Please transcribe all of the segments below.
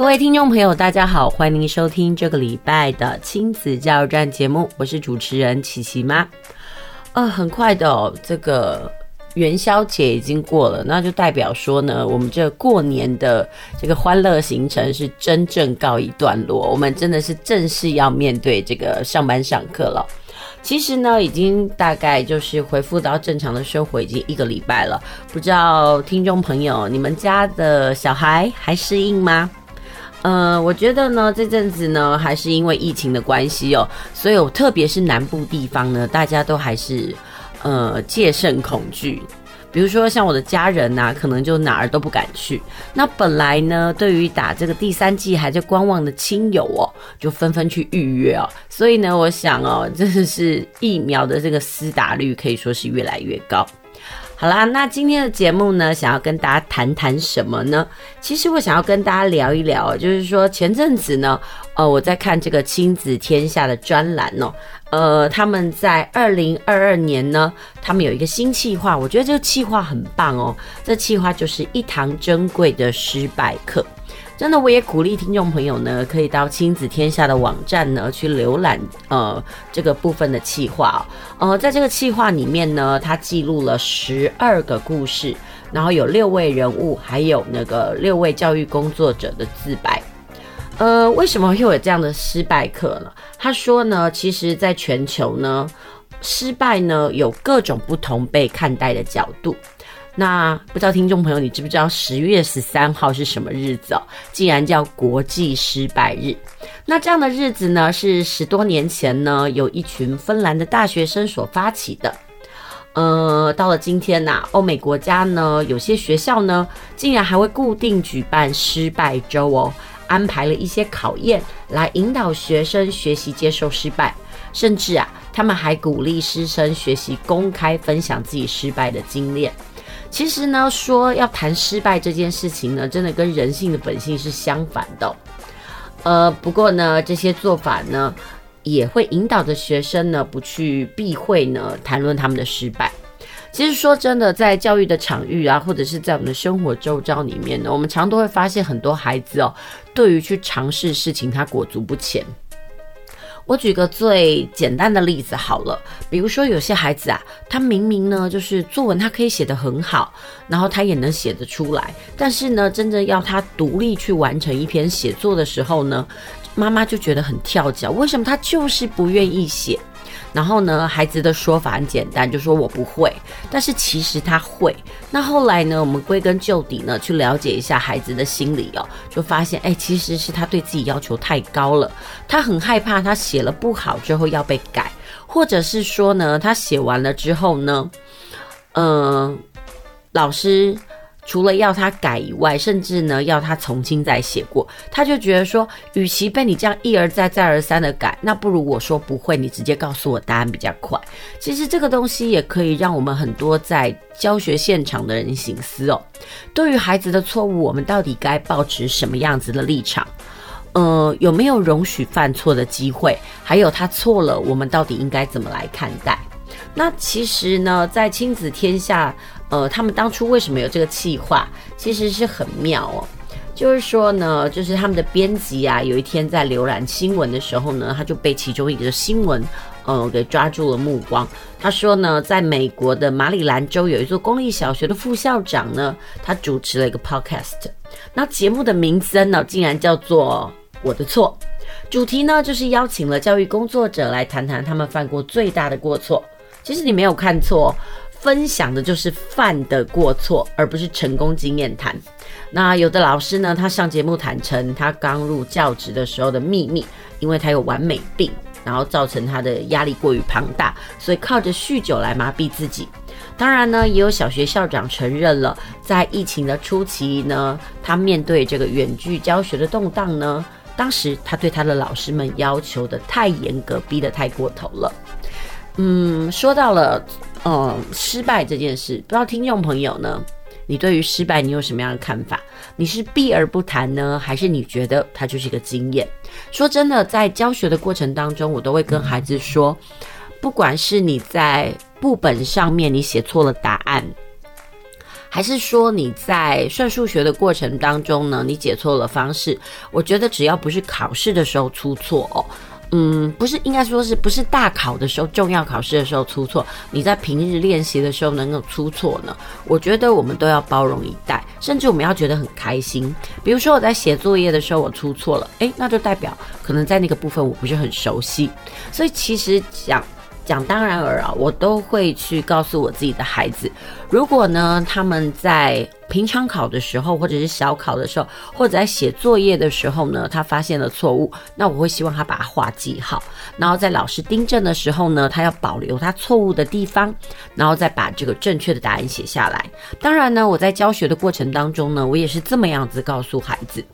各位听众朋友，大家好，欢迎您收听这个礼拜的亲子加油站节目，我是主持人琪琪妈。呃，很快的哦，这个元宵节已经过了，那就代表说呢，我们这过年的这个欢乐行程是真正告一段落，我们真的是正式要面对这个上班上课了。其实呢，已经大概就是恢复到正常的生活已经一个礼拜了，不知道听众朋友，你们家的小孩还适应吗？呃，我觉得呢，这阵子呢，还是因为疫情的关系哦，所以我特别是南部地方呢，大家都还是呃戒慎恐惧。比如说像我的家人呐、可能就哪儿都不敢去。那本来呢，对于打这个第三剂还在观望的亲友哦，就纷纷去预约哦。所以呢，我想哦，真的是疫苗的这个施打率可以说是越来越高。好啦，那今天的节目呢，想要跟大家谈谈什么呢？其实我想要跟大家聊一聊，就是说前阵子呢，呃，我在看这个亲子天下的专栏哦，呃，他们在二零二二年呢，他们有一个新企划，我觉得这个企划很棒哦，这企划就是一堂珍贵的失败课。真的，我也鼓励听众朋友呢，可以到亲子天下的网站呢去浏览，呃，这个部分的企划。呃，在这个企划里面呢，它记录了十二个故事，然后有六位人物，还有那个六位教育工作者的自白。呃，为什么会有这样的失败课呢？他说呢，其实在全球呢，失败呢有各种不同被看待的角度。那不知道听众朋友，你知不知道十月十三号是什么日子哦？竟然叫国际失败日。那这样的日子呢，是十多年前呢，有一群芬兰的大学生所发起的。呃，到了今天呐，欧美国家呢，有些学校呢，竟然还会固定举办失败周哦，安排了一些考验来引导学生学习接受失败，甚至啊，他们还鼓励师生学习公开分享自己失败的经验。其实呢，说要谈失败这件事情呢，真的跟人性的本性是相反的。呃，不过呢，这些做法呢，也会引导着学生呢，不去避讳呢，谈论他们的失败。其实说真的，在教育的场域啊，或者是在我们的生活周遭里面呢，我们常都会发现很多孩子哦，对于去尝试事情，他裹足不前。我举个最简单的例子好了，比如说有些孩子啊，他明明呢就是作文他可以写得很好，然后他也能写得出来，但是呢，真正要他独立去完成一篇写作的时候呢，妈妈就觉得很跳脚，为什么他就是不愿意写？然后呢，孩子的说法很简单，就说我不会，但是其实他会。那后来呢，我们归根究底呢，去了解一下孩子的心理哦，就发现，哎，其实是他对自己要求太高了，他很害怕他写了不好之后要被改，或者是说呢，他写完了之后呢，嗯、老师。除了要他改以外，甚至呢要他重新再写过，他就觉得说，与其被你这样一而再再而三的改，那不如我说不会，你直接告诉我答案比较快。其实这个东西也可以让我们很多在教学现场的人醒思哦。对于孩子的错误，我们到底该抱持什么样子的立场？呃，有没有容许犯错的机会？还有他错了，我们到底应该怎么来看待？那其实呢，在亲子天下。呃，他们当初为什么有这个计划？其实是很妙哦。就是说呢，就是他们的编辑啊，有一天在浏览新闻的时候呢，他就被其中一个新闻呃，给抓住了目光。他说呢，在美国的马里兰州有一座公立小学的副校长呢，他主持了一个 podcast。那节目的名字呢，竟然叫做《我的错》，主题呢就是邀请了教育工作者来谈谈他们犯过最大的过错。其实你没有看错，分享的就是犯的过错，而不是成功经验谈。那有的老师呢，他上节目坦诚他刚入教职的时候的秘密，因为他有完美病。然后造成他的压力过于庞大，所以靠着酗酒来麻痹自己。当然呢，也有小学校长承认了，在疫情的初期呢，他面对这个远距教学的动荡呢，当时他对他的老师们要求的太严格，逼得太过头了。嗯，说到了，嗯，失败这件事，不知道听众朋友呢，你对于失败你有什么样的看法？你是避而不谈呢，还是你觉得它就是一个经验？说真的，在教学的过程当中，我都会跟孩子说，不管是你在簿本上面你写错了答案，还是说你在算数学的过程当中呢，你解错了方式，我觉得只要不是考试的时候出错哦。嗯，不是，应该说是不是大考的时候、重要考试的时候出错？你在平日练习的时候能够出错呢？我觉得我们都要包容以待，甚至我们要觉得很开心。比如说我在写作业的时候我出错了，诶，那就代表可能在那个部分我不是很熟悉。所以其实讲。讲当然耳啊，我都会去告诉我自己的孩子，如果呢他们在平常考的时候，或者是小考的时候，或者在写作业的时候呢，他发现了错误，那我会希望他把画记好，然后在老师订正的时候呢，他要保留他错误的地方，然后再把这个正确的答案写下来。当然呢，我在教学的过程当中呢，我也是这么样子告诉孩子，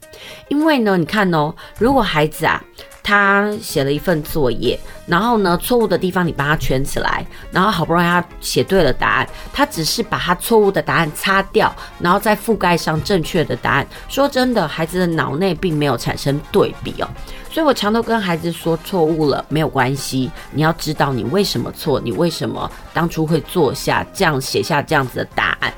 因为呢，你看哦，如果孩子啊。他写了一份作业，然后呢，错误的地方你帮他圈起来，然后好不容易他写对了答案，他只是把他错误的答案擦掉，然后再覆盖上正确的答案。说真的，孩子的脑内并没有产生对比哦，所以我常都跟孩子说，错误了没有关系，你要知道你为什么错，你为什么当初会做下这样写下这样子的答案。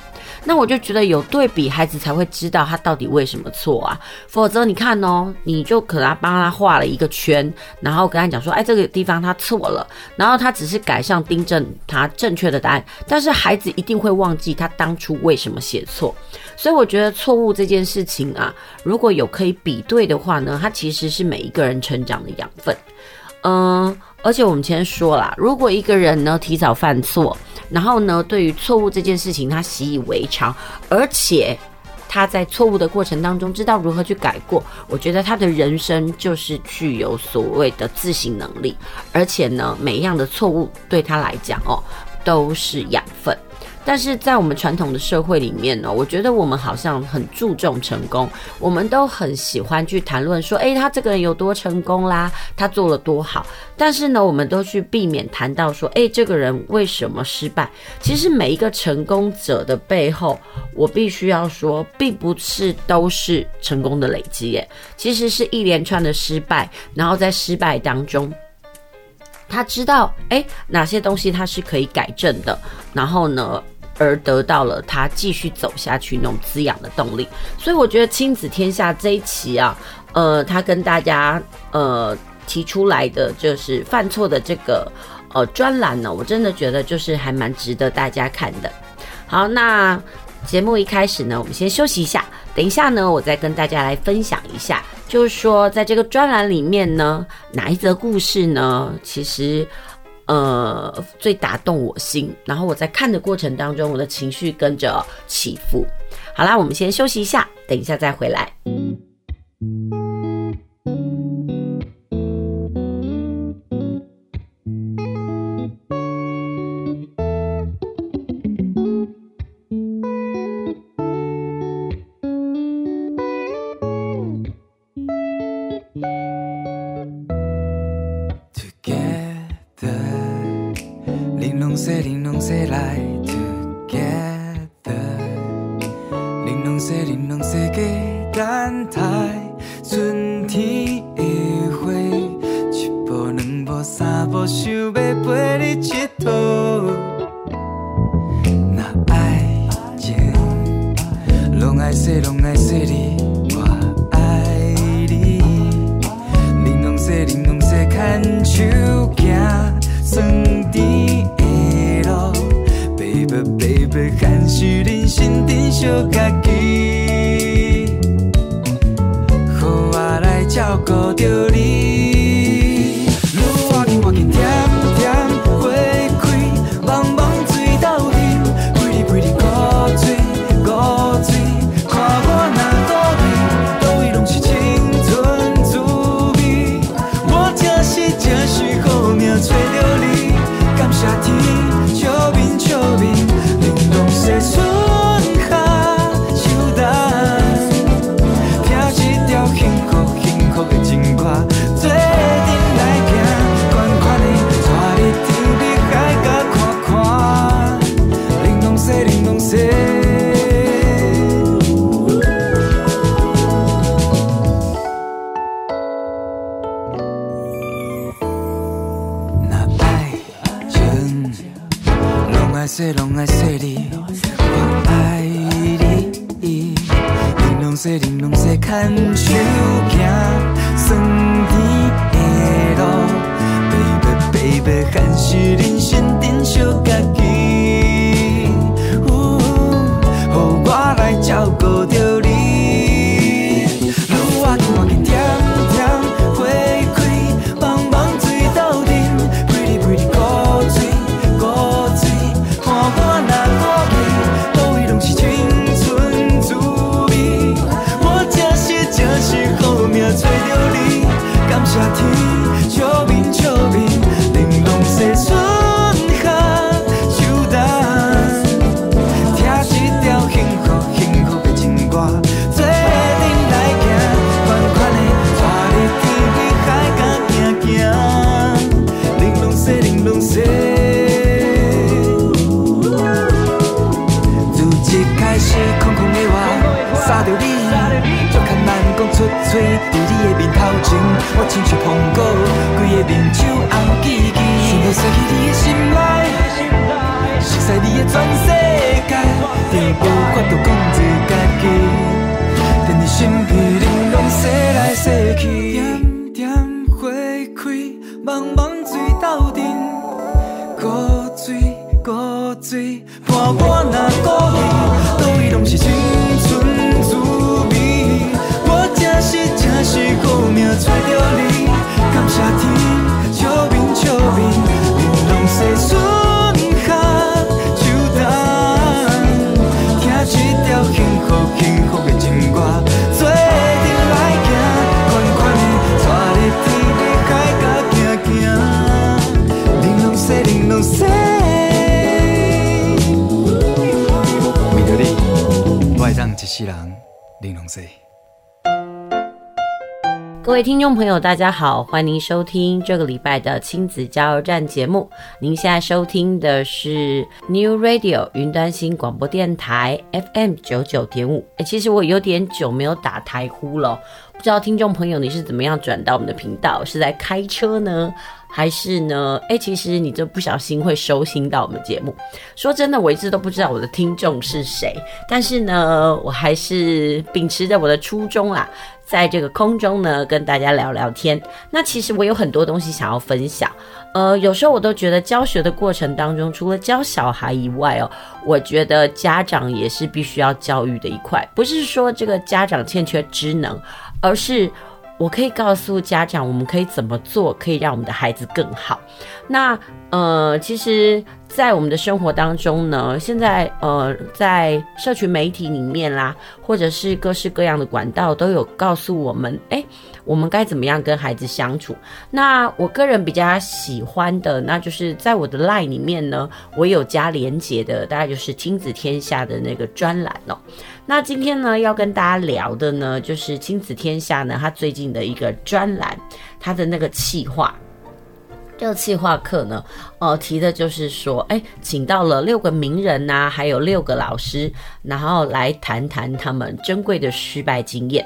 那我就觉得有对比，孩子才会知道他到底为什么错啊。否则你看哦，你就可能帮他画了一个圈，然后跟他讲说，哎，这个地方他错了，然后他只是改上订正他正确的答案，但是孩子一定会忘记他当初为什么写错。所以我觉得错误这件事情啊，如果有可以比对的话呢，它其实是每一个人成长的养分。嗯，而且我们前说了，如果一个人呢提早犯错。然后呢，对于错误这件事情，他习以为常，而且他在错误的过程当中知道如何去改过。我觉得他的人生就是具有所谓的自省能力，而且呢，每一样的错误对他来讲哦，都是养分。但是在我们传统的社会里面呢，我觉得我们好像很注重成功，我们都很喜欢去谈论说，诶，他这个人有多成功啦，他做了多好。但是呢，我们都去避免谈到说，诶，这个人为什么失败？其实每一个成功者的背后，我必须要说，并不是都是成功的累积耶，其实是一连串的失败，然后在失败当中。他知道，诶，哪些东西他是可以改正的，然后呢，而得到了他继续走下去那种滋养的动力。所以我觉得亲子天下这一期啊，呃，他跟大家呃提出来的就是犯错的这个呃专栏呢，我真的觉得就是还蛮值得大家看的。好，那节目一开始呢，我们先休息一下，等一下呢，我再跟大家来分享一下。就是说，在这个专栏里面呢，哪一则故事呢？其实，呃，最打动我心。然后我在看的过程当中，我的情绪跟着起伏。好啦，我们先休息一下，等一下再回来。位听众朋友，大家好，欢迎收听这个礼拜的亲子加油站节目。您现在收听的是 New Radio 云端新广播电台 FM 九九点五。哎，其实我有点久没有打台呼了，不知道听众朋友你是怎么样转到我们的频道？是在开车呢？还是呢？哎，其实你就不小心会收听到我们节目。说真的，我一直都不知道我的听众是谁，但是呢，我还是秉持着我的初衷啦，在这个空中呢跟大家聊聊天。那其实我有很多东西想要分享。呃，有时候我都觉得教学的过程当中，除了教小孩以外哦，我觉得家长也是必须要教育的一块。不是说这个家长欠缺职能，而是。我可以告诉家长，我们可以怎么做，可以让我们的孩子更好。那呃，其实，在我们的生活当中呢，现在呃，在社群媒体里面啦，或者是各式各样的管道，都有告诉我们，哎，我们该怎么样跟孩子相处。那我个人比较喜欢的，那就是在我的 LINE 里面呢，我有加连结的，大概就是亲子天下的那个专栏哦。那今天呢，要跟大家聊的呢，就是亲子天下呢，他最近的一个专栏，他的那个企划，这个企划课呢，呃，提的就是说，哎，请到了六个名人呐、还有六个老师，然后来谈谈他们珍贵的失败经验。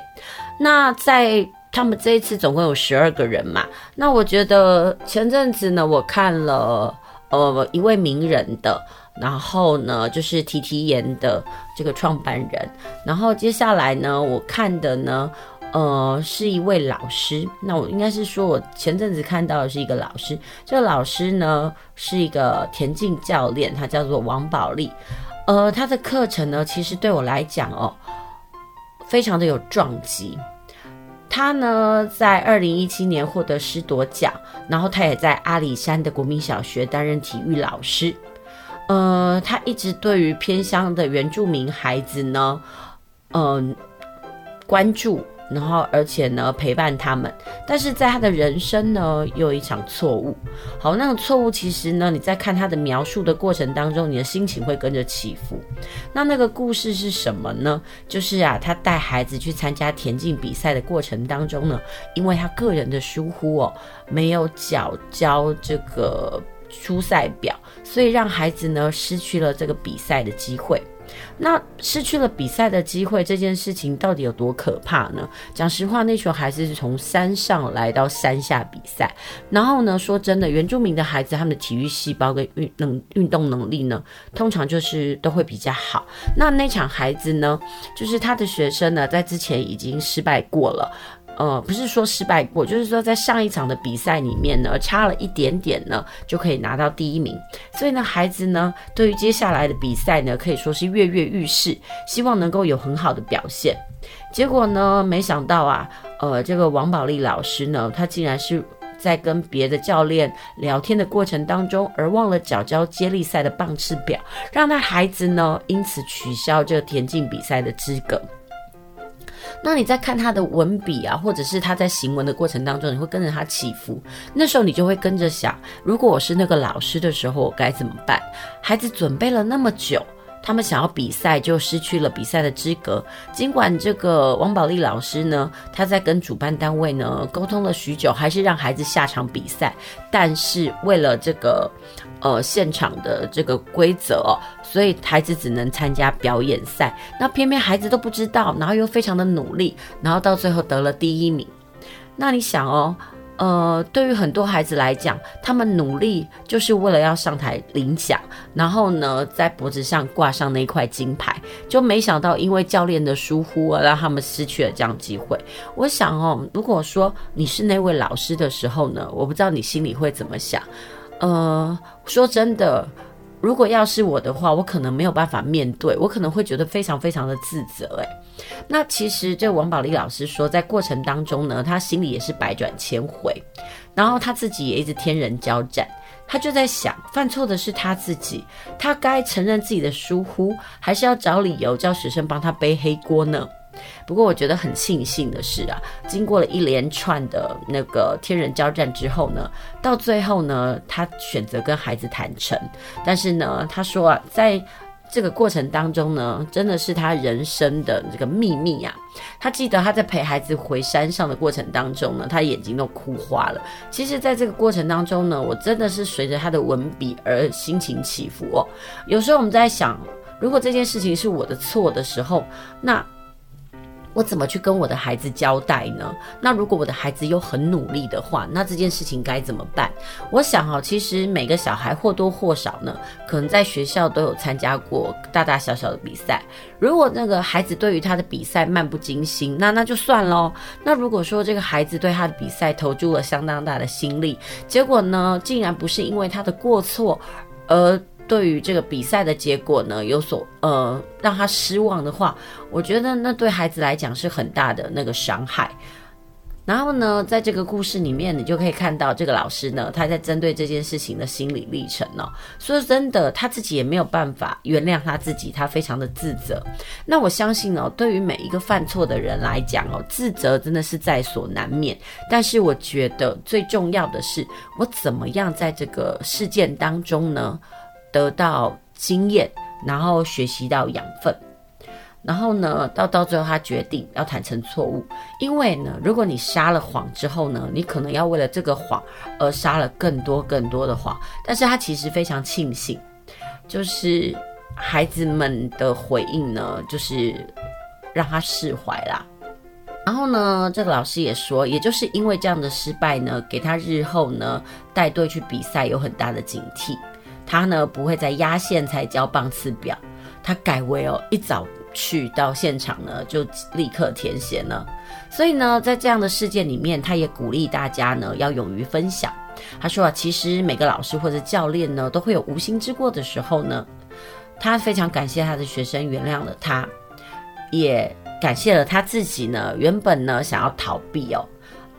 那在他们这一次总共有十二个人嘛，那我觉得前阵子呢，我看了呃一位名人的。然后呢，就是提提研的这个创办人。然后接下来呢，我看的呢，呃，是一位老师。那我应该是说，我前阵子看到的是一个老师。这个老师呢，是一个田径教练，他叫做王宝利。呃，他的课程呢，其实对我来讲哦，非常的有撞击。他呢，在二零一七年获得师铎奖，然后他也在阿里山的国民小学担任体育老师。呃，他一直对于偏乡的原住民孩子呢，嗯、关注。然后，而且呢，陪伴他们。但是在他的人生呢，又有一场错误。好，那个错误其实呢，你在看他的描述的过程当中，你的心情会跟着起伏。那那个故事是什么呢？就是啊，他带孩子去参加田径比赛的过程当中呢，因为他个人的疏忽哦，没有缴交这个出赛表，所以让孩子呢失去了这个比赛的机会。那失去了比赛的机会，这件事情到底有多可怕呢？讲实话，那群孩子是从山上来到山下比赛，然后呢，说真的，原住民的孩子他们的体育细胞跟运能运动能力呢，通常就是都会比较好。那那场孩子呢，就是他的学生呢，在之前已经失败过了。呃，不是说失败过，就是说在上一场的比赛里面呢，差了一点点呢，就可以拿到第一名。所以呢，孩子呢，对于接下来的比赛呢，可以说是跃跃欲试，希望能够有很好的表现。结果呢，没想到啊，呃，这个王宝利老师呢，他竟然是在跟别的教练聊天的过程当中，而忘了缴交接力赛的棒次表，让他孩子呢，因此取消这个田径比赛的资格。那你在看他的文笔啊，或者是他在行文的过程当中，你会跟着他起伏。那时候你就会跟着想，如果我是那个老师的时候，我该怎么办？孩子准备了那么久。他们想要比赛，就失去了比赛的资格。尽管这个王宝利老师呢，他在跟主办单位呢沟通了许久，还是让孩子下场比赛。但是为了这个呃现场的这个规则哦，所以孩子只能参加表演赛。那偏偏孩子都不知道，然后又非常的努力，然后到最后得了第一名。那你想哦。呃，对于很多孩子来讲，他们努力就是为了要上台领奖，然后呢，在脖子上挂上那块金牌，就没想到因为教练的疏忽而让他们失去了这样机会。我想哦，如果说你是那位老师的时候呢，我不知道你心里会怎么想。呃，说真的。如果要是我的话，我可能没有办法面对，我可能会觉得非常非常的自责。诶，那其实这王宝利老师说，在过程当中呢，他心里也是百转千回，然后他自己也一直天人交战，他就在想，犯错的是他自己，他该承认自己的疏忽，还是要找理由叫学生帮他背黑锅呢？不过我觉得很庆幸的是啊，经过了一连串的那个天人交战之后呢，到最后呢，他选择跟孩子坦诚。但是呢，他说啊，在这个过程当中呢，真的是他人生的这个秘密啊。他记得他在陪孩子回山上的过程当中呢，他眼睛都哭花了。其实，在这个过程当中呢，我真的是随着他的文笔而心情起伏哦。有时候我们在想，如果这件事情是我的错的时候，那。我怎么去跟我的孩子交代呢？那如果我的孩子又很努力的话，那这件事情该怎么办？我想哈，其实每个小孩或多或少呢，可能在学校都有参加过大大小小的比赛。如果那个孩子对于他的比赛漫不经心，那那就算喽。那如果说这个孩子对他的比赛投注了相当大的心力，结果呢，竟然不是因为他的过错而。对于这个比赛的结果呢，有所呃让他失望的话，我觉得那对孩子来讲是很大的那个伤害。然后呢，在这个故事里面，你就可以看到这个老师呢，他在针对这件事情的心理历程、哦。说真的，他自己也没有办法原谅他自己，他非常的自责。那我相信哦，对于每一个犯错的人来讲哦，自责真的是在所难免。但是我觉得最重要的是，我怎么样在这个事件当中呢？得到经验，然后学习到养分，然后呢，到到最后他决定要坦诚错误，因为呢，如果你撒了谎之后呢，你可能要为了这个谎而撒了更多更多的谎，但是他其实非常庆幸，就是孩子们的回应呢，就是让他释怀啦。然后呢，这个老师也说，也就是因为这样的失败呢，给他日后呢带队去比赛有很大的警惕。他呢不会在压线才交棒次表，他改为哦一早去到现场呢就立刻填写呢。所以呢，在这样的事件里面，他也鼓励大家呢要勇于分享。他说啊，其实每个老师或者教练呢都会有无心之过的时候呢。他非常感谢他的学生原谅了他，也感谢了他自己呢。原本呢想要逃避哦。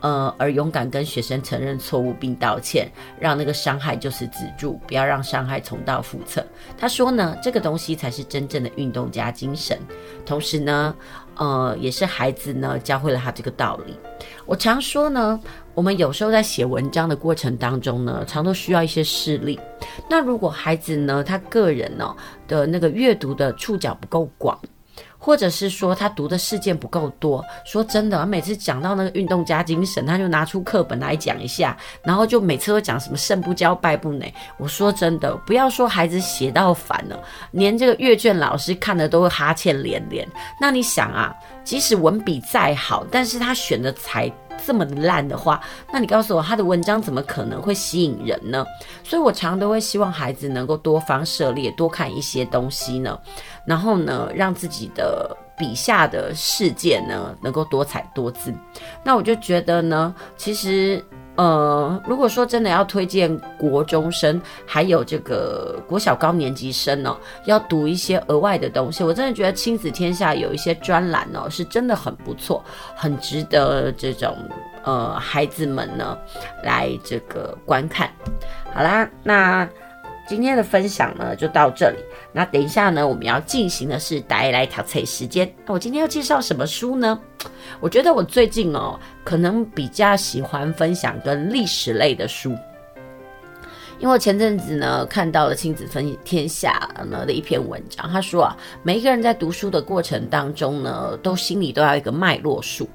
呃，而勇敢跟学生承认错误并道歉，让那个伤害就是止住，不要让伤害重蹈覆辙。他说呢，这个东西才是真正的运动家精神。同时呢，呃，也是孩子呢教会了他这个道理。我常说呢，我们有时候在写文章的过程当中呢，常都需要一些事例。那如果孩子呢，他个人呢、的那个阅读的触角不够广。或者是说他读的事件不够多，说真的，每次讲到那个运动家精神，他就拿出课本来讲一下，然后就每次都讲什么胜不骄败不馁。我说真的，不要说孩子写到烦了，连这个阅卷老师看的都会哈欠连连。那你想啊，即使文笔再好，但是他选的材这么烂的话，那你告诉我他的文章怎么可能会吸引人呢？所以我常常都会希望孩子能够多方涉猎，多看一些东西呢。然后呢，让自己的笔下的世界呢，能够多彩多姿。那我就觉得呢，其实，呃，如果说真的要推荐国中生，还有这个国小高年级生呢，要读一些额外的东西，我真的觉得亲子天下有一些专栏呢，是真的很不错，很值得这种呃孩子们呢来这个观看。好啦，那。今天的分享呢，就到这里。那等一下呢，我们要进行的是大家来挑菜时间。那我今天要介绍什么书呢？我觉得我最近哦，可能比较喜欢分享跟历史类的书。因为前阵子呢看到了亲子分天下呢的一篇文章，他说啊，每一个人在读书的过程当中呢，都心里都要一个脉络数。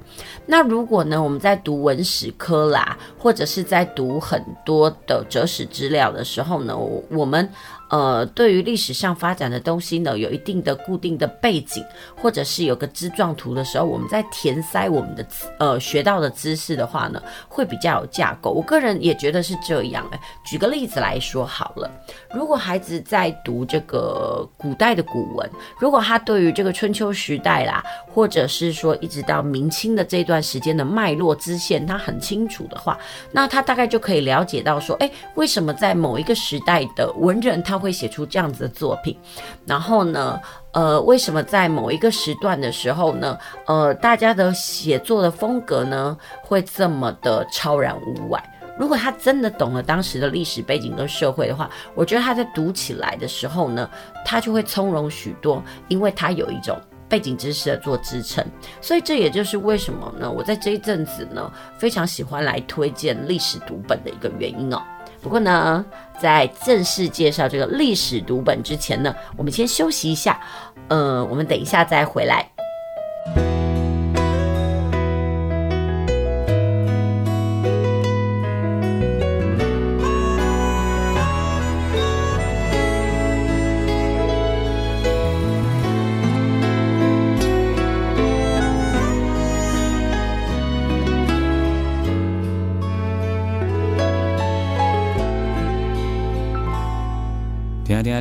那如果呢我们在读文史科啦，或者是在读很多的哲史资料的时候呢，我们。呃，对于历史上发展的东西呢，有一定的固定的背景，或者是有个枝状图的时候，我们在填塞我们的呃学到的知识的话呢，会比较有架构。我个人也觉得是这样。哎，举个例子来说好了，如果孩子在读这个古代的古文，如果他对于这个春秋时代啦，或者是说一直到明清的这段时间的脉络支线，他很清楚的话，那他大概就可以了解到说，哎，为什么在某一个时代的文人他会写出这样子的作品，然后呢，呃，为什么在某一个时段的时候呢，呃，大家的写作的风格呢会这么的超然物外？如果他真的懂了当时的历史背景跟社会的话，我觉得他在读起来的时候呢，他就会从容许多，因为他有一种背景知识的做支撑。所以这也就是为什么呢，我在这一阵子呢，非常喜欢来推荐历史读本的一个原因哦。不过呢，在正式介绍这个历史读本之前呢，我们先休息一下，呃，我们等一下再回来。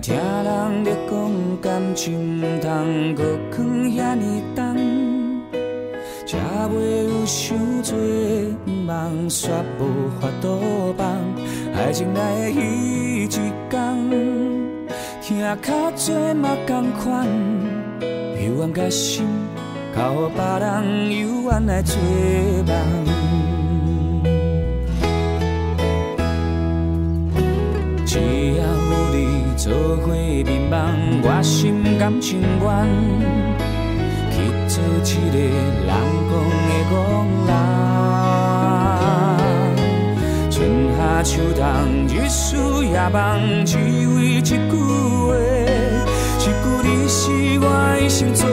听人咧讲感情，唔通搁藏遐尼重，才袂有伤多梦，煞无法度放。爱情来的彼一天，听较多嘛同款，幽怨甲心，交予别人幽怨来做梦。做伙眠梦，我心甘情愿去做一个人讲的憨人。春夏秋冬，日思夜梦，只为一句话，一句你是我一生最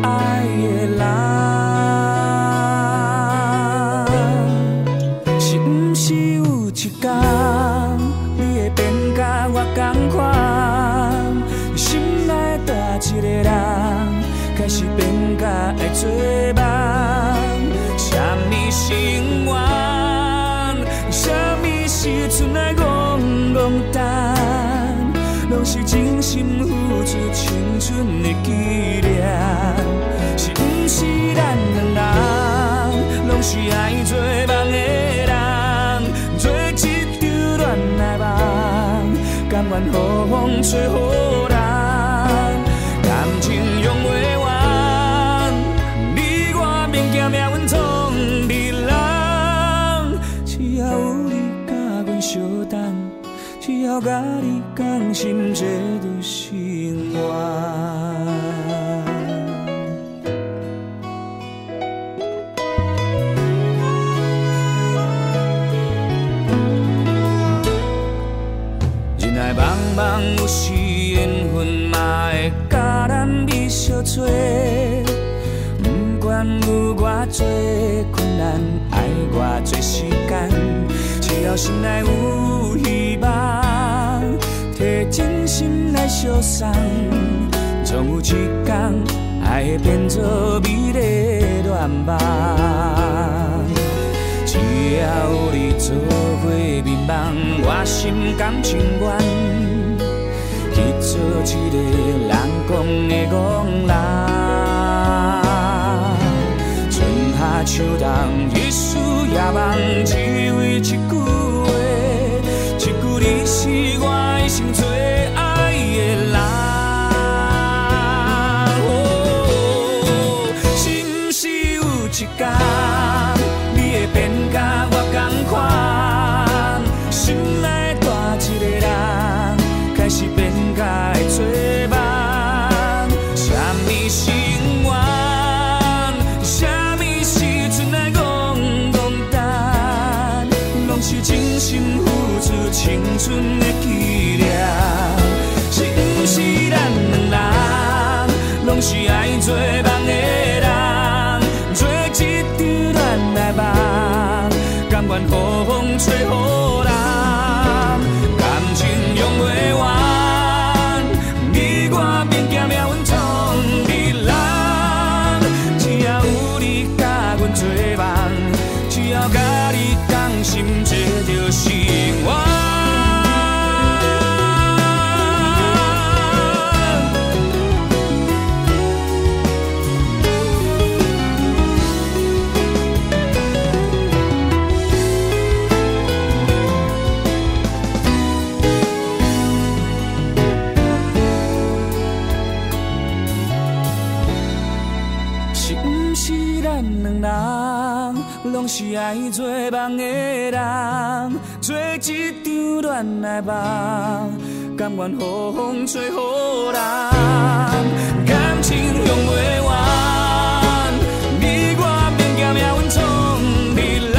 爱的人。一个人开始变甲爱做梦，什么心愿，什么时阵来怣怣等，拢是真心付出青春的纪念。是毋是咱两人，拢是爱做梦的人，做一场恋爱梦，甘愿予风吹雨淋。要甲你同心做着生活。人海茫茫有时缘分嘛会甲咱美相撮，不管有偌多困难，爱偌多时间，只要心内有，真心来相送，总有一天爱会变作美丽愿望。只要有你做伙眠梦，我心甘情愿去。做一个人。讲的憨人，春夏秋冬，日思夜梦，只为一句话，一句你是我一生最爱的人。哦，是不是有一天，你会变甲我同款，心内大一个人，开始变甲。爱做梦，什么心愿，什么时阵来讲讲单，拢是真心付出青春的纪念。不是咱两人，拢是爱做梦的人，做一场恋爱梦，甘愿好风吹好浪。感情用不完，你我免惊命运创别人，只要有你甲阮做梦，只要甲你讲心。吧，甘愿予风吹雨淋，感情用不完，你我变行命运总是人。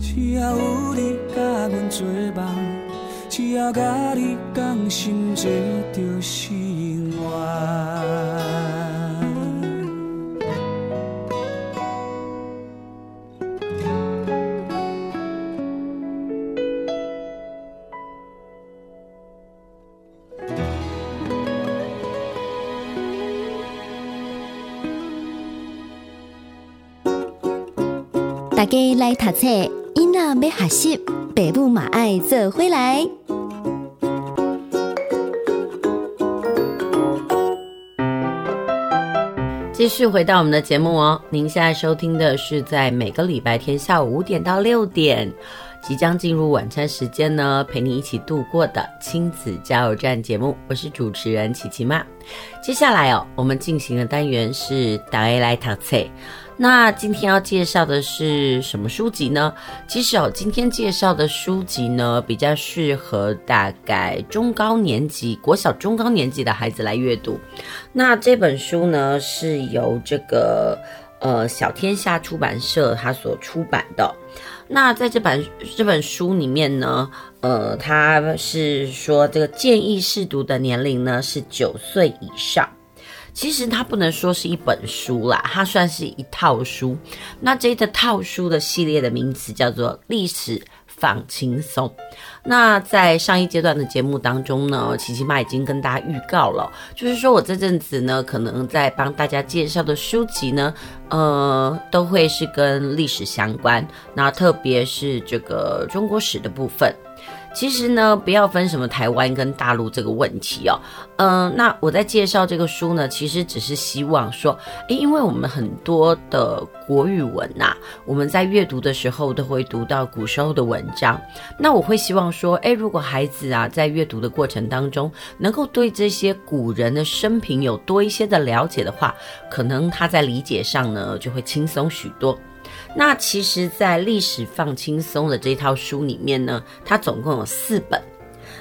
只要有你甲阮做伴，只要甲你讲心做家来读册，囡仔要学习，爸母嘛爱做回来。继续回到我们的节目哦，您现在收听的是在每个礼拜天下午五点到六点，即将进入晚餐时间呢，陪你一起度过的亲子加油站节目，我是主持人琪琪妈。接下来哦，我们进行的单元是大家来读册。那今天要介绍的是什么书籍呢？其实哦，今天介绍的书籍呢，比较适合大概中高年级、国小中高年级的孩子来阅读。那这本书呢，是由这个呃小天下出版社它所出版的。那在这本这本书里面呢，呃，它是说这个建议试读的年龄呢是九岁以上。其实它不能说是一本书啦，它算是一套书。那这个套书的系列的名词叫做《历史放轻松》。那在上一阶段的节目当中呢，琪琪妈已经跟大家预告了，就是说我这阵子呢，可能在帮大家介绍的书籍呢，呃，都会是跟历史相关，那特别是这个中国史的部分。其实呢，不要分什么台湾跟大陆这个问题哦。嗯、那我在介绍这个书呢，其实只是希望说，诶，因为我们很多的国语文呐、我们在阅读的时候都会读到古时候的文章。那我会希望说，诶，如果孩子啊在阅读的过程当中，能够对这些古人的生平有多一些的了解的话，可能他在理解上呢就会轻松许多。那其实，在历史放轻松的这套书里面呢，它总共有四本。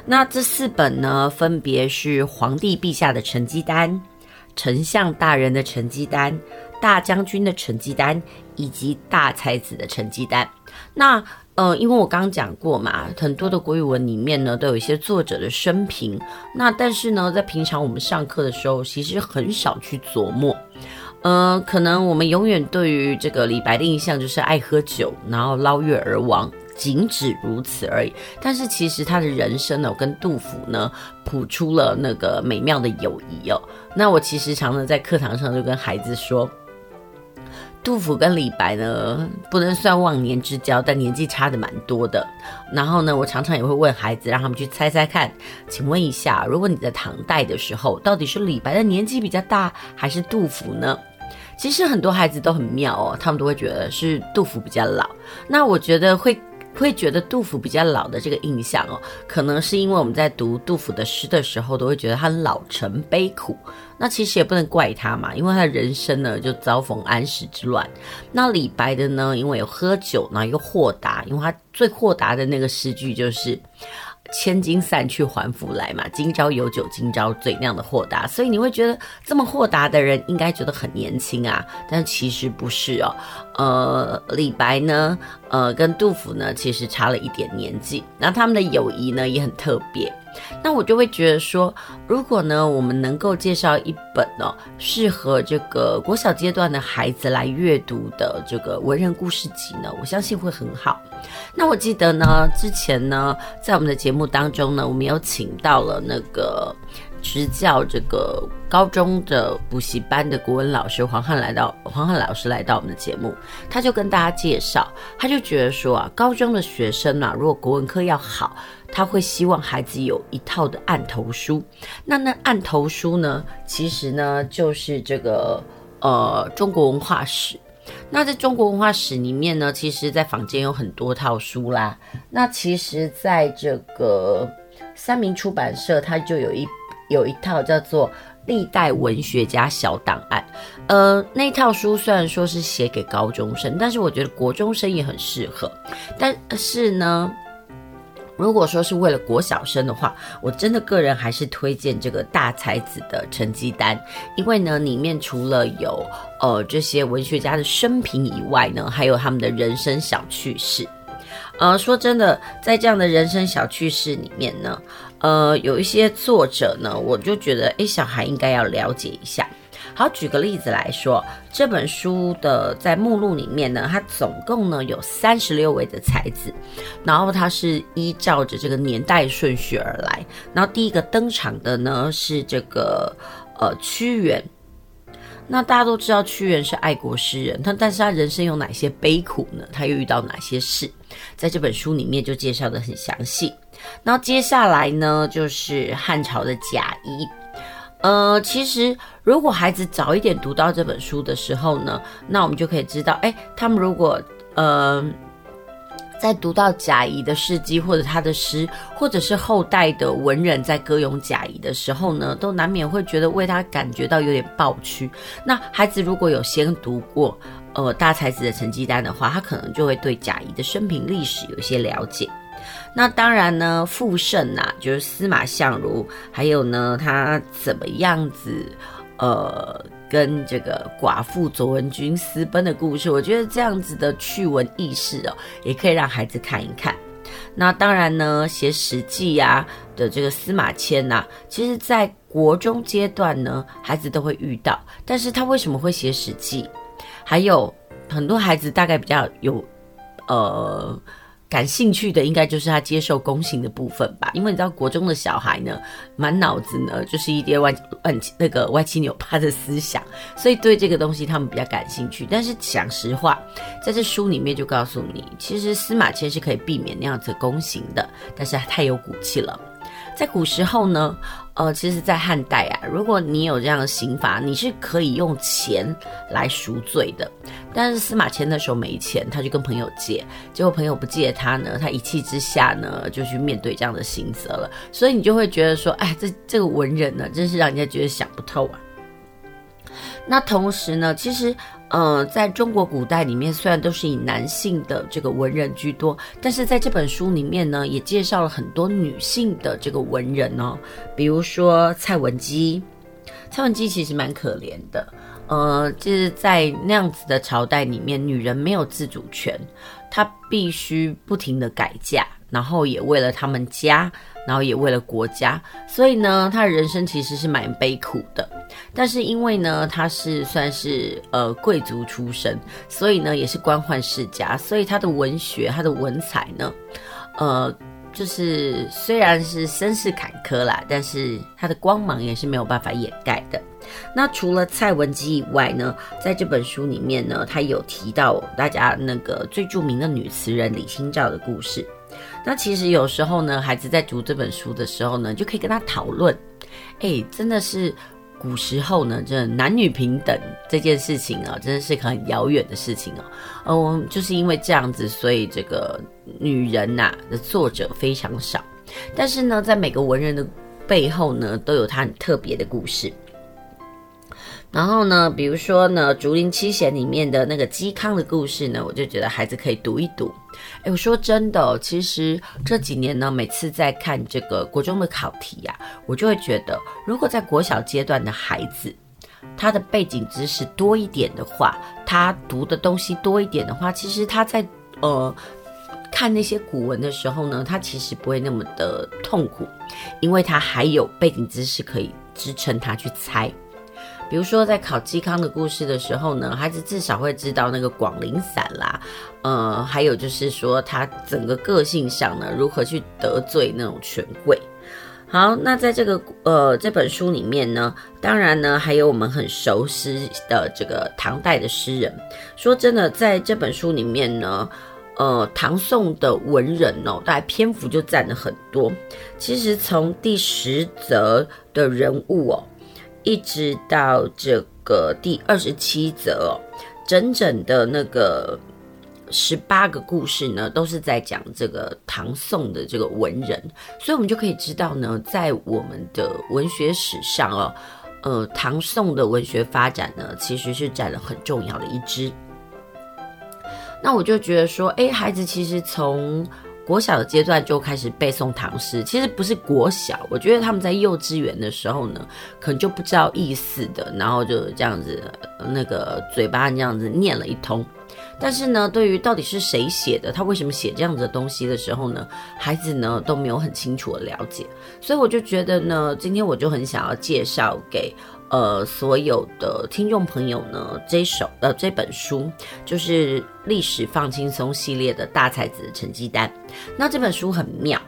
那这四本呢，分别是皇帝陛下的成绩单、丞相大人的成绩单、大将军的成绩单以及大才子的成绩单。那呃，因为我刚刚讲过嘛，很多的国语文里面呢，都有一些作者的生平。那但是呢，在平常我们上课的时候，其实很少去琢磨。呃，可能我们永远对于这个李白的印象就是爱喝酒，然后捞月而亡，仅止如此而已。但是其实他的人生呢，跟杜甫呢，谱出了那个美妙的友谊哦。那我其实常常在课堂上就跟孩子说。杜甫跟李白呢，不能算忘年之交，但年纪差的蛮多的。然后呢，我常常也会问孩子，让他们去猜猜看。请问一下，如果你在唐代的时候，到底是李白的年纪比较大，还是杜甫呢？其实很多孩子都很妙哦，他们都会觉得是杜甫比较老。那我觉得会。会觉得杜甫比较老的这个印象哦，可能是因为我们在读杜甫的诗的时候，都会觉得他老成悲苦。那其实也不能怪他嘛，因为他的人生呢就遭逢安史之乱。那李白的呢，因为有喝酒，呢又豁达，因为他最豁达的那个诗句就是。千金散去还复来嘛，今朝有酒今朝醉那样的豁达，所以你会觉得这么豁达的人应该觉得很年轻啊，但其实不是哦。呃，李白呢，呃，跟杜甫呢，其实差了一点年纪，那他们的友谊呢也很特别。那我就会觉得说，如果呢，我们能够介绍一本呢，适合这个国小阶段的孩子来阅读的这个文人故事集呢，我相信会很好。那我记得呢，之前呢，在我们的节目当中呢，我们有请到了那个。执教这个高中的补习班的国文老师黄汉来到，黄汉老师来到我们的节目，他就跟大家介绍，他就觉得说啊，高中的学生啊，如果国文科要好，他会希望孩子有一套的案头书。那那案头书呢，其实呢就是这个呃中国文化史。那在中国文化史里面呢，其实在坊间有很多套书啦。那其实在这个三民出版社，它就有一。有一套叫做《历代文学家小档案》，呃，那套书虽然说是写给高中生，但是我觉得国中生也很适合。但是呢，如果说是为了国小生的话，我真的个人还是推荐这个大才子的成绩单，因为呢，里面除了有呃这些文学家的生平以外呢，还有他们的人生小趣事。呃，说真的，在这样的人生小趣事里面呢。呃，有一些作者呢，我就觉得，诶，小孩应该要了解一下。好，举个例子来说，这本书的在目录里面呢，它总共呢有三十六位的才子，然后它是依照着这个年代顺序而来。然后第一个登场的呢是这个呃屈原。那大家都知道屈原是爱国诗人，他但是他人生有哪些悲苦呢？他又遇到哪些事？在这本书里面就介绍的很详细。那接下来呢，就是汉朝的贾谊。呃，其实如果孩子早一点读到这本书的时候呢，那我们就可以知道，哎，他们如果呃在读到贾谊的事迹或者他的诗，或者是后代的文人在歌咏贾谊的时候呢，都难免会觉得为他感觉到有点抱屈。那孩子如果有先读过呃大才子的成绩单的话，他可能就会对贾谊的生平历史有一些了解。那当然呢，傅盛呐，就是司马相如，还有呢，他怎么样子，呃，跟这个寡妇卓文君私奔的故事，我觉得这样子的趣闻轶事哦，也可以让孩子看一看。那当然呢，写《史记》呀的这个司马迁呐，其实在国中阶段呢，孩子都会遇到。但是他为什么会写《史记》？还有很多孩子大概比较有，呃。感兴趣的应该就是他接受宫刑的部分吧，因为你知道国中的小孩呢，满脑子呢就是一点歪歪那个歪七扭八的思想，所以对这个东西他们比较感兴趣。但是讲实话，在这书里面就告诉你，其实司马迁是可以避免那样子宫刑的，但是他太有骨气了。在古时候呢，呃，其实，在汉代啊，如果你有这样的刑罚，你是可以用钱来赎罪的。但是司马迁那时候没钱，他就跟朋友借，结果朋友不借他呢，他一气之下呢，就去面对这样的刑责了。所以你就会觉得说，哎，这这个文人呢，真是让人家觉得想不透啊。那同时呢，其实，呃，在中国古代里面，虽然都是以男性的这个文人居多，但是在这本书里面呢，也介绍了很多女性的这个文人哦，比如说蔡文姬。蔡文姬其实蛮可怜的，呃，就是在那样子的朝代里面，女人没有自主权，她必须不停的改嫁，然后也为了他们家。然后也为了国家，所以呢，他的人生其实是蛮悲苦的。但是因为呢，他是算是呃贵族出身，所以呢也是官宦世家，所以他的文学、他的文采呢，呃，就是虽然是身世坎坷啦，但是他的光芒也是没有办法掩盖的。那除了蔡文姬以外呢，在这本书里面呢，他有提到大家那个最著名的女词人李清照的故事。那其实有时候呢，孩子在读这本书的时候呢，就可以跟他讨论，哎，真的是古时候呢，这男女平等这件事情啊，真的是很遥远的事情哦。嗯，就是因为这样子，所以这个女人呐的作者非常少。但是呢，在每个文人的背后呢，都有他很特别的故事。然后呢，比如说呢，《竹林七贤》里面的那个嵇康的故事呢，我就觉得孩子可以读一读。哎，我说真的，其实这几年呢，每次在看这个国中的考题呀、啊，我就会觉得，如果在国小阶段的孩子，他的背景知识多一点的话，他读的东西多一点的话，其实他在呃看那些古文的时候呢，他其实不会那么的痛苦，因为他还有背景知识可以支撑他去猜。比如说，在考嵇康的故事的时候呢，孩子至少会知道那个广陵散啦，呃，还有就是说他整个个性上呢，如何去得罪那种权贵。好，那在这个呃这本书里面呢，当然呢还有我们很熟悉的这个唐代的诗人。说真的，在这本书里面呢，呃，唐宋的文人哦，大概篇幅就占了很多。其实从第十则的人物哦。一直到这个第二十七则哦，整整的那个十八个故事呢，都是在讲这个唐宋的这个文人，所以我们就可以知道呢，在我们的文学史上哦，呃，唐宋的文学发展呢，其实是占了很重要的一支。那我就觉得说，哎，孩子其实从国小的阶段就开始背诵唐诗，其实不是国小，我觉得他们在幼稚园的时候呢，可能就不知道意思的，然后就这样子，那个嘴巴这样子念了一通。但是呢，对于到底是谁写的，他为什么写这样子的东西的时候呢，孩子呢都没有很清楚的了解。所以我就觉得呢，今天我就很想要介绍给。呃，所有的听众朋友呢，这首呃这本书就是历史放轻松系列的大才子成绩单。那这本书很妙，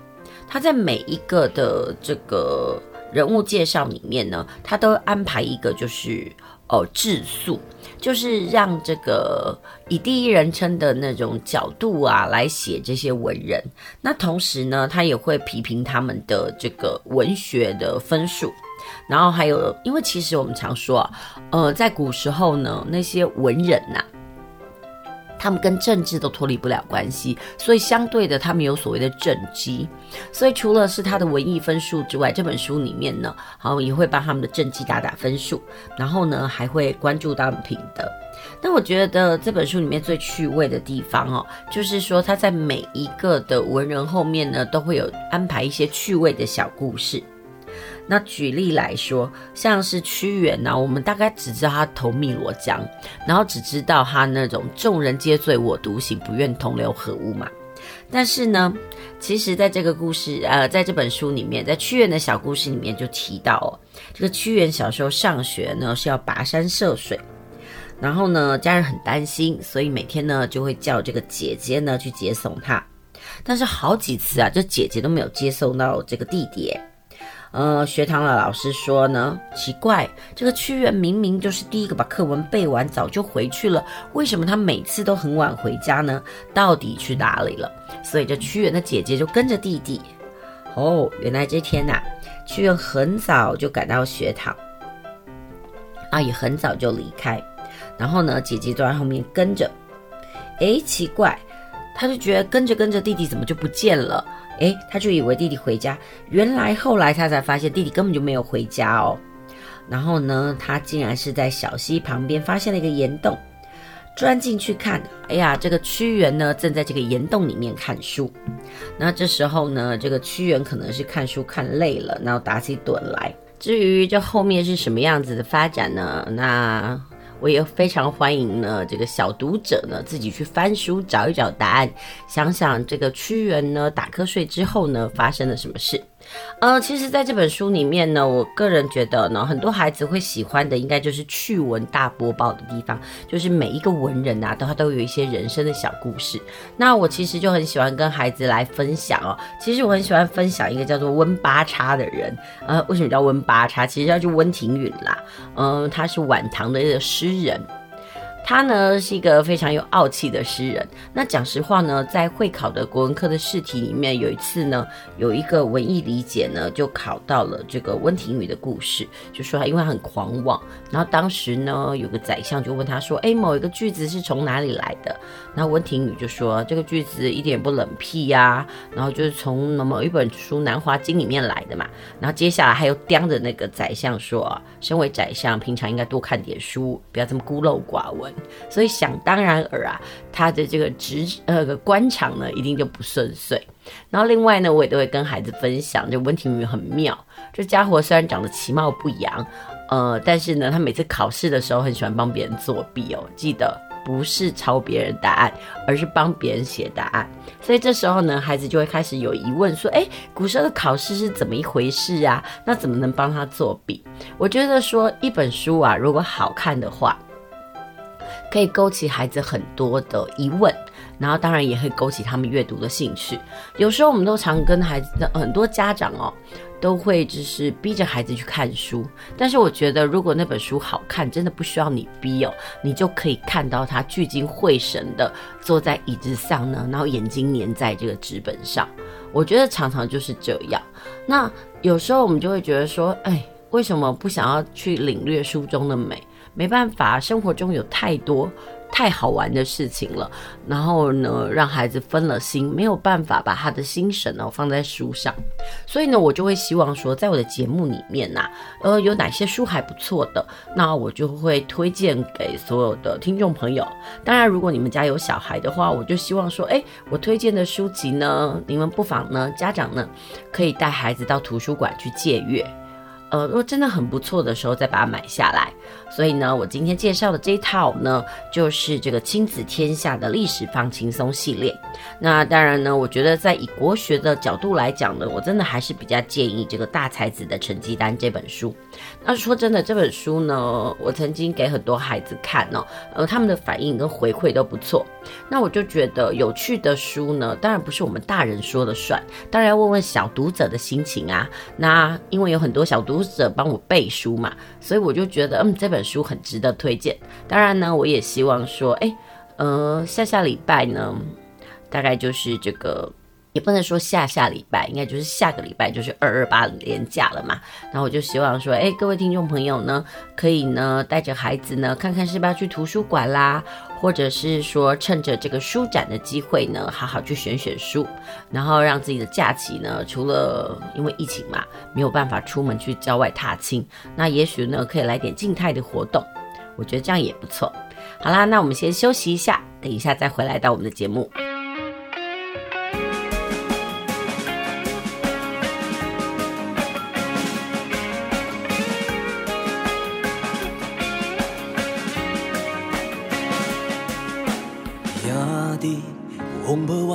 它在每一个的这个人物介绍里面呢，它都安排一个就是哦质素，就是让这个以第一人称的那种角度啊来写这些文人。那同时呢，他也会批评他们的这个文学的分数。然后还有，因为其实我们常说，呃，在古时候呢，那些文人呐、他们跟政治都脱离不了关系，所以相对的，他们有所谓的政绩。所以除了是他的文艺分数之外，这本书里面呢，好也会帮他们的政绩打打分数。然后呢，还会关注到品德。那我觉得这本书里面最趣味的地方哦，就是说他在每一个的文人后面呢，都会有安排一些趣味的小故事。那举例来说，像是屈原呢，我们大概只知道他投汨罗江，然后只知道他那种众人皆醉我独醒，不愿同流合污嘛。但是呢，其实在这个故事，呃，在这本书里面，在屈原的小故事里面就提到哦，这个屈原小时候上学呢是要跋山涉水，然后呢家人很担心，所以每天呢就会叫这个姐姐呢去接送他，但是好几次啊，这姐姐都没有接送到这个弟弟。呃，学堂的老师说呢，奇怪，这个屈原明明就是第一个把课文背完，早就回去了，为什么他每次都很晚回家呢？到底去哪里了？所以这屈原的姐姐就跟着弟弟。哦，原来这天呐、屈原很早就赶到学堂，啊，也很早就离开，然后呢，姐姐就在后面跟着。诶，奇怪，他就觉得跟着跟着弟弟怎么就不见了？诶，他就以为弟弟回家，原来后来他才发现弟弟根本就没有回家哦。然后呢，他竟然是在小溪旁边发现了一个岩洞，钻进去看，哎呀，这个屈原呢正在这个岩洞里面看书。那这时候呢，这个屈原可能是看书看累了，然后打起盹来。至于这后面是什么样子的发展呢？那我也非常欢迎呢，这个小读者呢自己去翻书找一找答案，想想这个屈原呢打瞌睡之后呢发生了什么事。呃，其实，在这本书里面呢，我个人觉得呢，很多孩子会喜欢的，应该就是趣闻大播报的地方，就是每一个文人啊，都他都有一些人生的小故事。那我其实就很喜欢跟孩子来分享哦。其实我很喜欢分享一个叫做温八叉的人。呃，为什么叫温八叉？其实叫就温庭筠啦。嗯、他是晚唐的一个诗人。他呢是一个非常有傲气的诗人。那讲实话呢，在会考的国文科的试题里面，有一次呢，有一个文艺理解呢，就考到了这个温庭筠的故事，就说他因为他很狂妄，然后当时呢，有个宰相就问他说：“哎，某一个句子是从哪里来的？”然后温庭筠就说：“这个句子一点也不冷僻呀、然后就是从某一本书《南华经》里面来的嘛。”然后接下来还有叼着那个宰相说：“身为宰相，平常应该多看点书，不要这么孤陋寡闻。”所以想当然尔啊，他的这个职呃官场呢，一定就不顺遂。然后另外呢，我也都会跟孩子分享，就温庭筠很妙。这家伙虽然长得其貌不扬，呃，但是呢，他每次考试的时候很喜欢帮别人作弊哦。记得不是抄别人答案，而是帮别人写答案。所以这时候呢，孩子就会开始有疑问，说：哎，古时候的考试是怎么一回事啊？那怎么能帮他作弊？我觉得说一本书啊，如果好看的话。可以勾起孩子很多的疑问，然后当然也会勾起他们阅读的兴趣。有时候我们都常跟孩子很多家长哦，都会就是逼着孩子去看书。但是我觉得，如果那本书好看，真的不需要你逼哦，你就可以看到他聚精会神的坐在椅子上呢，然后眼睛粘在这个纸本上。我觉得常常就是这样。那有时候我们就会觉得说，哎，为什么不想要去领略书中的美？没办法，生活中有太多太好玩的事情了，然后呢，让孩子分了心，没有办法把他的心神呢放在书上，所以呢，我就会希望说，在我的节目里面呐、呃，有哪些书还不错的，那我就会推荐给所有的听众朋友。当然，如果你们家有小孩的话，我就希望说，哎，我推荐的书籍呢，你们不妨呢，家长呢，可以带孩子到图书馆去借阅。呃，如果真的很不错的时候，再把它买下来。所以呢，我今天介绍的这一套呢，就是这个亲子天下的历史放轻松系列。那当然呢，我觉得在以国学的角度来讲呢，我真的还是比较建议这个大才子的成绩单这本书。那说真的，这本书呢，我曾经给很多孩子看哦，呃，他们的反应跟回馈都不错。那我就觉得有趣的书呢，当然不是我们大人说了算，当然要问问小读者的心情啊。那因为有很多小读者帮我背书嘛，所以我就觉得，嗯，这本。书很值得推荐，当然呢，我也希望说，哎，呃，下下礼拜呢，大概就是这个，也不能说下下礼拜，应该就是下个礼拜，就是二二八连假了嘛。然后我就希望说，哎，各位听众朋友呢，可以呢带着孩子呢，看看是不是要去图书馆啦，或者是说趁着这个书展的机会呢，好好去选选书，然后让自己的假期呢，除了因为疫情嘛，没有办法出门去郊外踏青，那也许呢可以来点静态的活动，我觉得这样也不错。好啦，那我们先休息一下，等一下再回来到我们的节目。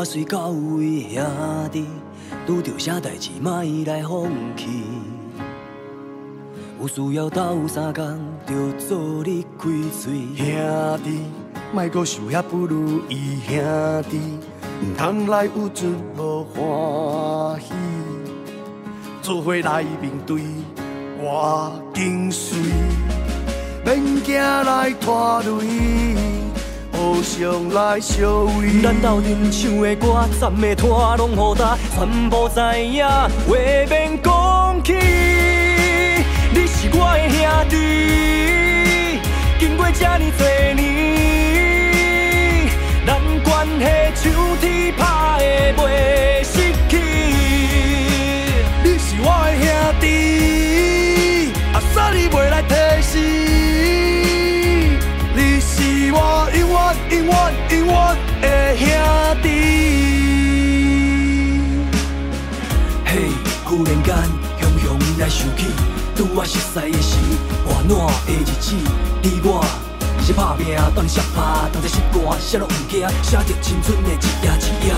随到位，兄弟，拄着啥代志，莫来放弃。有需要斗相共，就做你开嘴。兄弟，莫阁受遐不如意，兄弟，毋通来有阵无欢喜。做伙来面对，我紧随，免惊来拖累。互相来相偎，咱斗阵唱的歌，站的拖拢互担，全部知影，话免讲起。你是我的兄弟，经过这呢多年，咱关系像天拍的袂永远永远的兄弟。嘿，忽然间，雄雄来想起，拄仔熟悉的时，温暖的日子，你我是打拼，当石拍，当作湿汗，写落物件，写着青春的一页一页。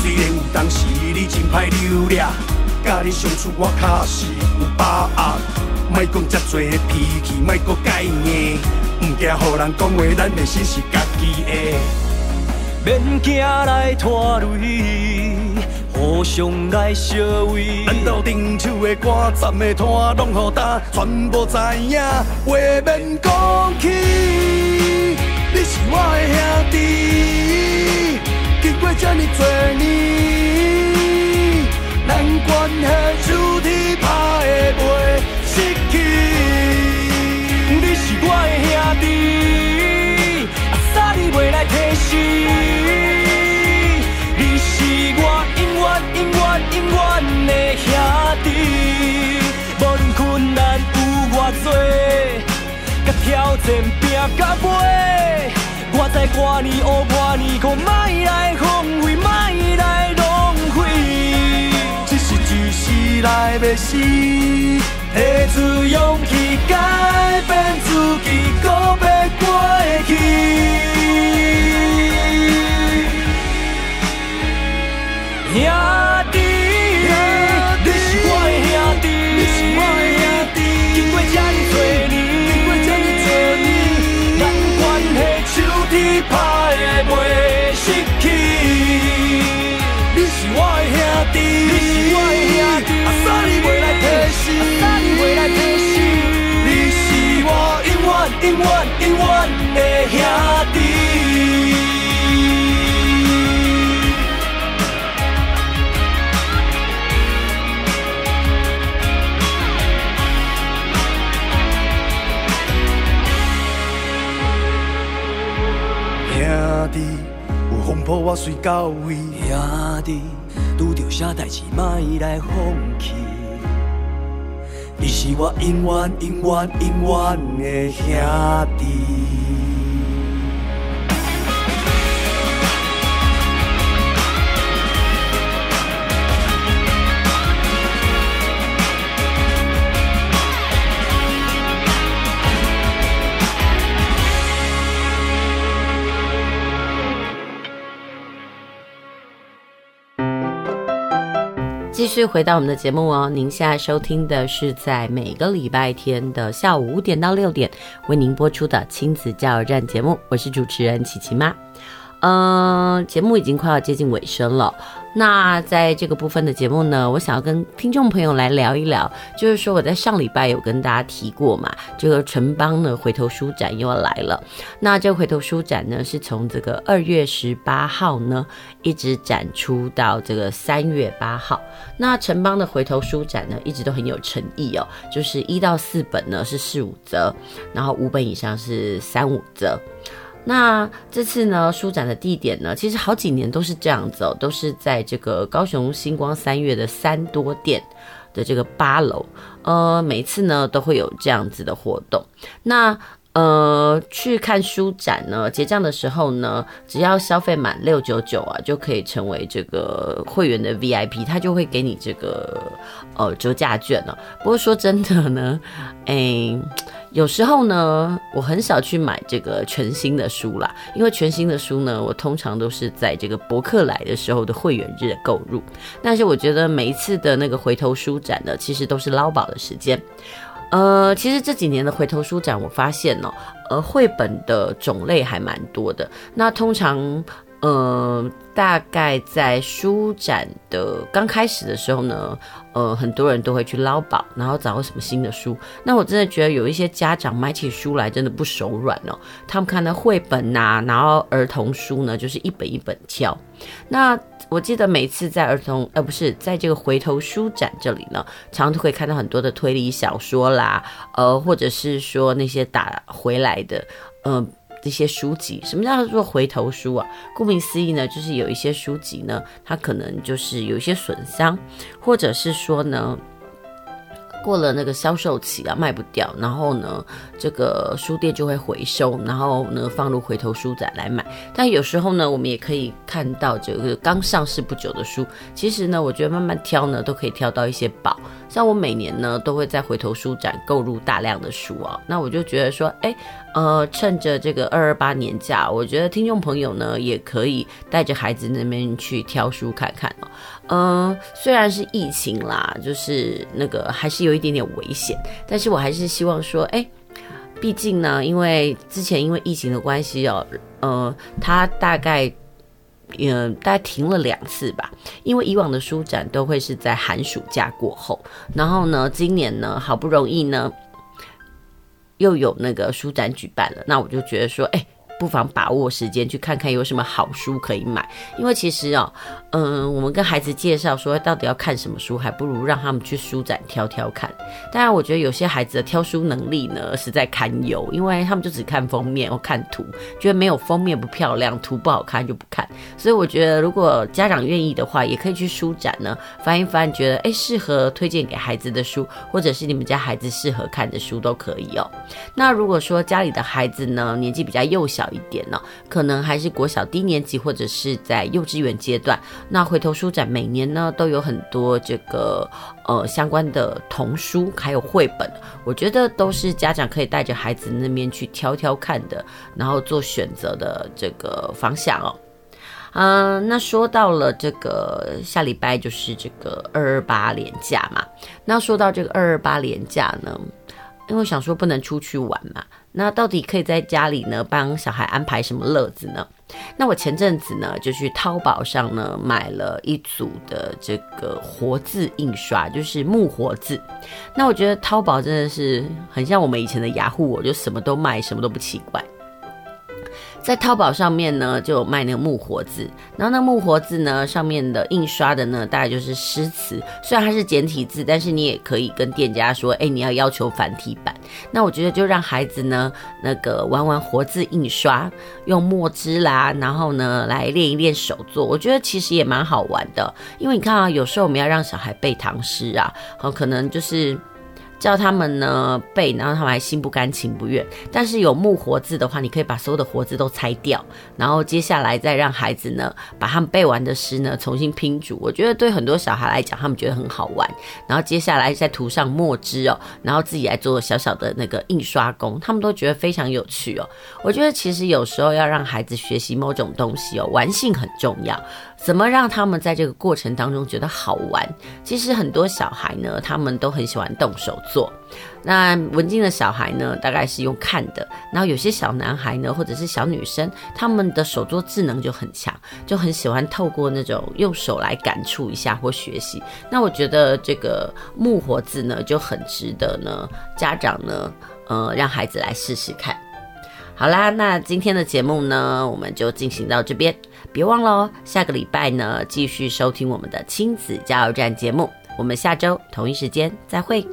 虽然有当时你真歹流俩，甲你相处我确实有把握。莫讲遮多脾气，莫搁改硬，毋惊互人讲话，咱的心是家己的。免惊来拖累，互相来相偎。咱斗顶手的歌，站的摊，拢互担，全部知影，话免讲起。你是我的兄弟，经过这么多年，咱关系注定打的袂的兄弟，阿啥你袂来提示？你是我永远永远永远的兄弟，无论困难有偌多，甲挑战拼甲尾。我知我年学我年苦，莫来荒废，莫来浪费。只是一时来袂死，提出勇气改变自己，搁要过去。永远永远的兄弟。兄弟，有风波我随到位。兄弟，拄着啥代志莫来放。是我永远永远永远的兄续回到我们的节目哦，您现在收听的是在每个礼拜天的下午五点到六点为您播出的亲子加油站节目，我是主持人琪琪妈。嗯、节目已经快要接近尾声了。那在这个部分的节目呢，我想要跟听众朋友来聊一聊，就是说我在上礼拜有跟大家提过嘛，这个城邦呢回头书展又要来了。那这个回头书展呢，是从这个二月十八号呢一直展出到这个三月八号。那城邦的回头书展呢，一直都很有诚意哦，就是一到四本呢是四五折，然后五本以上是三五折。那这次呢，书展的地点呢，其实好几年都是这样子哦，都是在这个高雄星光三月的三多店的这个八楼，呃，每次呢都会有这样子的活动。那呃，去看书展呢，结账的时候呢，只要消费满六九九啊，就可以成为这个会员的 VIP，他就会给你这个呃折价券了。不过说真的呢，哎。有时候呢，我很少去买这个全新的书啦，因为全新的书呢，我通常都是在这个博客来的时候的会员日购入。但是我觉得每一次的那个回头书展呢，其实都是捞宝的时间。呃，其实这几年的回头书展，我发现、哦，呃，绘本的种类还蛮多的。那通常。呃，大概在书展的刚开始的时候呢，呃，很多人都会去捞宝，然后找到什么新的书。那我真的觉得有一些家长买起书来真的不手软哦。他们看到绘本呐、然后儿童书呢，就是一本一本挑。那我记得每次在儿童，呃，不是在这个回头书展这里呢，常常都可以看到很多的推理小说啦，呃，或者是说那些打回来的，呃。这些书籍，什么叫做回头书啊？顾名思义呢，就是有一些书籍呢，它可能就是有一些损伤，或者是说呢，过了那个销售期啊，卖不掉，然后呢，这个书店就会回收，然后呢放入回头书展来买。但有时候呢，我们也可以看到这个刚上市不久的书，其实呢，我觉得慢慢挑呢，都可以挑到一些宝。像我每年呢，都会在回头书展购入大量的书啊，那我就觉得说，哎，呃，趁着这个二二八年假，我觉得听众朋友呢，也可以带着孩子那边去挑书看看哦。嗯、呃，虽然是疫情啦，就是那个还是有一点点危险，但是我还是希望说，哎，毕竟呢，因为之前因为疫情的关系哦，呃，他大概，嗯，大概停了两次吧，因为以往的书展都会是在寒暑假过后，然后呢，今年呢，好不容易呢，又有那个书展举办了，那我就觉得说，哎。不妨把握时间去看看有什么好书可以买，因为其实哦，嗯、我们跟孩子介绍说到底要看什么书，还不如让他们去书展挑挑看。当然，我觉得有些孩子的挑书能力呢实在堪忧，因为他们就只看封面或看图，觉得没有封面不漂亮，图不好看就不看。所以我觉得，如果家长愿意的话，也可以去书展呢翻一翻，觉得哎适合推荐给孩子的书，或者是你们家孩子适合看的书都可以哦。那如果说家里的孩子呢年纪比较幼小，一点呢，可能还是国小低年级或者是在幼稚园阶段。那回头书展每年呢都有很多这个呃相关的童书，还有绘本，我觉得都是家长可以带着孩子那边去挑挑看的，然后做选择的这个方向哦。嗯、那说到了这个下礼拜就是这个二二八连假嘛，那说到这个二二八连假呢，因为想说不能出去玩嘛。那到底可以在家里呢帮小孩安排什么乐子呢？那我前阵子呢就去淘宝上呢买了一组的这个活字印刷，就是木活字。那我觉得淘宝真的是很像我们以前的雅虎，我就什么都卖，什么都不奇怪。在淘宝上面呢，就有卖那个木活字，然后那木活字呢，上面的印刷的呢，大概就是诗词。虽然它是简体字，但是你也可以跟店家说，哎，你要要求繁体版。那我觉得就让孩子呢，那个玩玩活字印刷，用墨汁啦，然后呢来练一练手作，我觉得其实也蛮好玩的。因为你看啊，有时候我们要让小孩背唐诗啊，好，可能就是。叫他们呢背，然后他们还心不甘情不愿。但是有木活字的话，你可以把所有的活字都拆掉，然后接下来再让孩子呢把他们背完的诗呢重新拼组。我觉得对很多小孩来讲，他们觉得很好玩。然后接下来再涂上墨汁哦，然后自己来做小小的那个印刷工，他们都觉得非常有趣哦。我觉得其实有时候要让孩子学习某种东西哦，玩性很重要。怎么让他们在这个过程当中觉得好玩？其实很多小孩呢，他们都很喜欢动手做。那文静的小孩呢，大概是用看的。然后有些小男孩呢，或者是小女生，他们的手作智能就很强，就很喜欢透过那种用手来感触一下或学习。那我觉得这个木活字呢，就很值得呢，家长呢，呃，让孩子来试试看。好啦，那今天的节目呢，我们就进行到这边。别忘了哦，下个礼拜呢，继续收听我们的亲子加油站节目。我们下周同一时间再会。